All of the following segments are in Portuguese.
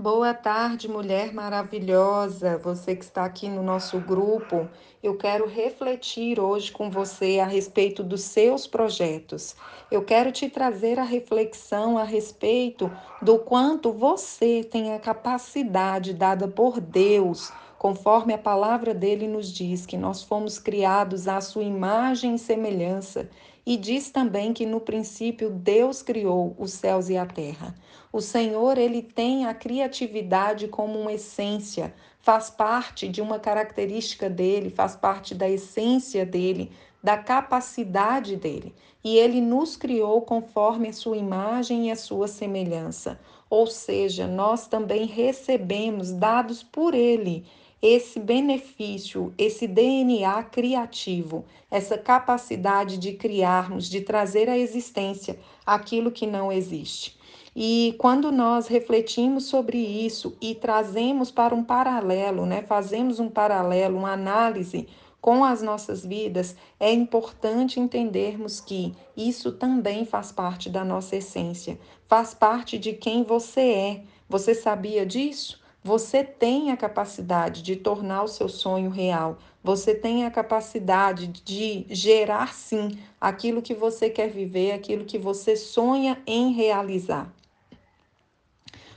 Boa tarde, mulher maravilhosa. Você que está aqui no nosso grupo, eu quero refletir hoje com você a respeito dos seus projetos. Eu quero te trazer a reflexão a respeito do quanto você tem a capacidade dada por Deus, conforme a palavra dele nos diz que nós fomos criados à sua imagem e semelhança e diz também que no princípio Deus criou os céus e a terra. O Senhor, ele tem a criatividade como uma essência, faz parte de uma característica dele, faz parte da essência dele, da capacidade dele. E ele nos criou conforme a sua imagem e a sua semelhança. Ou seja, nós também recebemos dados por ele esse benefício, esse DNA criativo, essa capacidade de criarmos, de trazer à existência aquilo que não existe. E quando nós refletimos sobre isso e trazemos para um paralelo, né, fazemos um paralelo, uma análise com as nossas vidas, é importante entendermos que isso também faz parte da nossa essência, faz parte de quem você é. Você sabia disso? Você tem a capacidade de tornar o seu sonho real. Você tem a capacidade de gerar sim aquilo que você quer viver, aquilo que você sonha em realizar.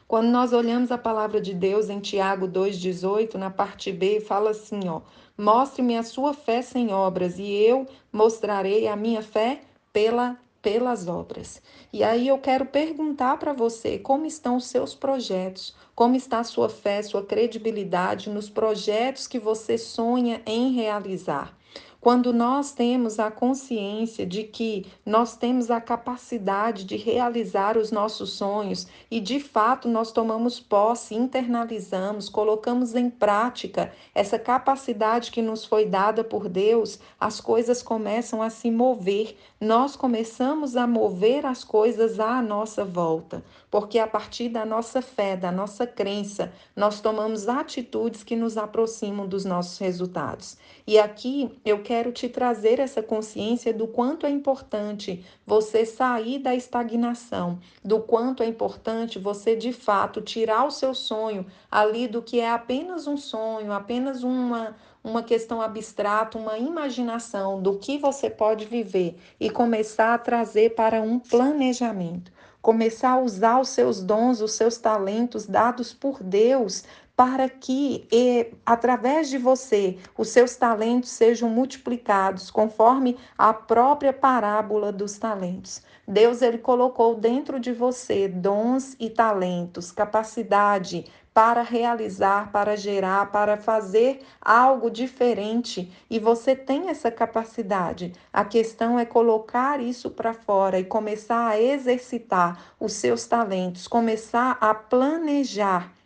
Quando nós olhamos a palavra de Deus em Tiago 2:18, na parte B, fala assim, ó: Mostre-me a sua fé sem obras e eu mostrarei a minha fé pela pelas obras. E aí eu quero perguntar para você como estão os seus projetos, como está a sua fé, sua credibilidade nos projetos que você sonha em realizar. Quando nós temos a consciência de que nós temos a capacidade de realizar os nossos sonhos e de fato nós tomamos posse, internalizamos, colocamos em prática essa capacidade que nos foi dada por Deus, as coisas começam a se mover. Nós começamos a mover as coisas à nossa volta, porque a partir da nossa fé, da nossa crença, nós tomamos atitudes que nos aproximam dos nossos resultados. E aqui eu quero te trazer essa consciência do quanto é importante você sair da estagnação, do quanto é importante você de fato tirar o seu sonho ali do que é apenas um sonho, apenas uma uma questão abstrata, uma imaginação do que você pode viver e começar a trazer para um planejamento. Começar a usar os seus dons, os seus talentos dados por Deus para que, e, através de você, os seus talentos sejam multiplicados, conforme a própria parábola dos talentos. Deus ele colocou dentro de você dons e talentos, capacidade para realizar, para gerar, para fazer algo diferente e você tem essa capacidade. A questão é colocar isso para fora e começar a exercitar os seus talentos, começar a planejar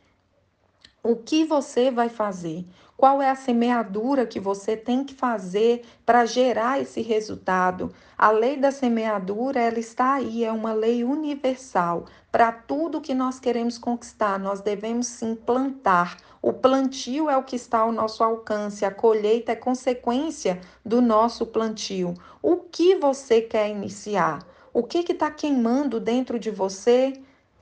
o que você vai fazer, qual é a semeadura que você tem que fazer para gerar esse resultado. A lei da semeadura, ela está aí, é uma lei universal. Para tudo que nós queremos conquistar, nós devemos sim plantar. O plantio é o que está ao nosso alcance, a colheita é consequência do nosso plantio. O que você quer iniciar? O que está queimando dentro de você?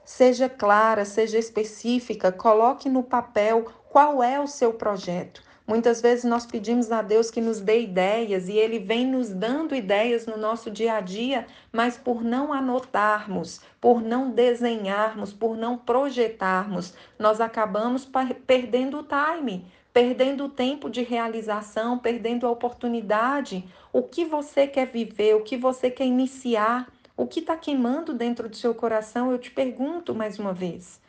Seja clara, seja específica, coloque no papel qual é o seu projeto. Muitas vezes nós pedimos a Deus que nos dê ideias e Ele vem nos dando ideias no nosso dia a dia, mas por não anotarmos, por não desenharmos, por não projetarmos, nós acabamos perdendo o time, perdendo o tempo de realização, perdendo a oportunidade. O que você quer viver, o que você quer iniciar. O que está queimando dentro do seu coração? Eu te pergunto mais uma vez.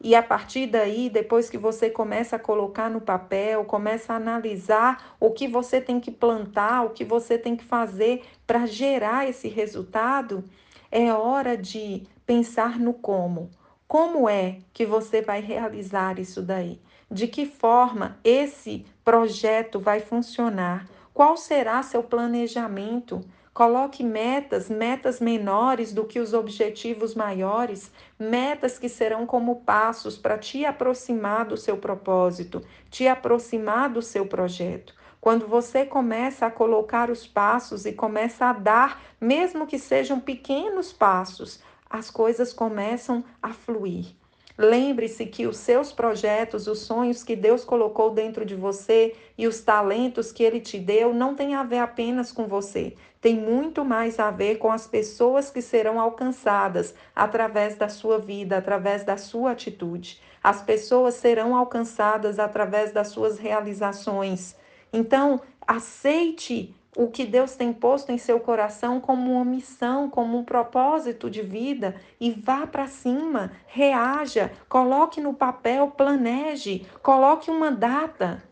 E a partir daí, depois que você começa a colocar no papel, começa a analisar o que você tem que plantar, o que você tem que fazer para gerar esse resultado, é hora de pensar no como. Como é que você vai realizar isso daí? De que forma esse projeto vai funcionar? Qual será seu planejamento? Coloque metas, metas menores do que os objetivos maiores, metas que serão como passos para te aproximar do seu propósito, te aproximar do seu projeto. Quando você começa a colocar os passos e começa a dar, mesmo que sejam pequenos passos, as coisas começam a fluir. Lembre-se que os seus projetos, os sonhos que Deus colocou dentro de você e os talentos que Ele te deu não tem a ver apenas com você. Tem muito mais a ver com as pessoas que serão alcançadas através da sua vida, através da sua atitude. As pessoas serão alcançadas através das suas realizações. Então, aceite o que Deus tem posto em seu coração como uma missão, como um propósito de vida e vá para cima, reaja, coloque no papel, planeje, coloque uma data.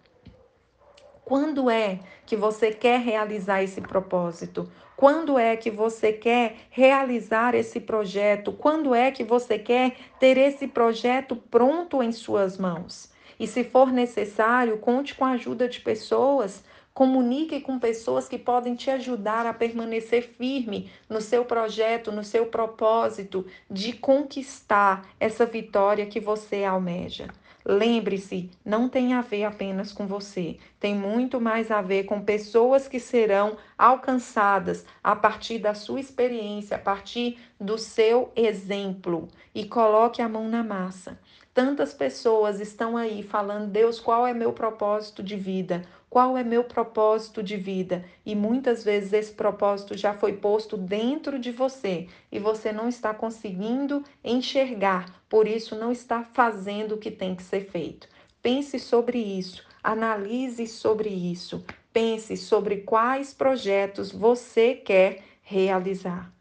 Quando é que você quer realizar esse propósito? Quando é que você quer realizar esse projeto? Quando é que você quer ter esse projeto pronto em suas mãos? E se for necessário, conte com a ajuda de pessoas Comunique com pessoas que podem te ajudar a permanecer firme no seu projeto, no seu propósito de conquistar essa vitória que você almeja. Lembre-se, não tem a ver apenas com você, tem muito mais a ver com pessoas que serão alcançadas a partir da sua experiência, a partir do seu exemplo. E coloque a mão na massa. Tantas pessoas estão aí falando: Deus, qual é meu propósito de vida? Qual é meu propósito de vida? E muitas vezes esse propósito já foi posto dentro de você e você não está conseguindo enxergar, por isso não está fazendo o que tem que ser feito. Pense sobre isso, analise sobre isso, pense sobre quais projetos você quer realizar.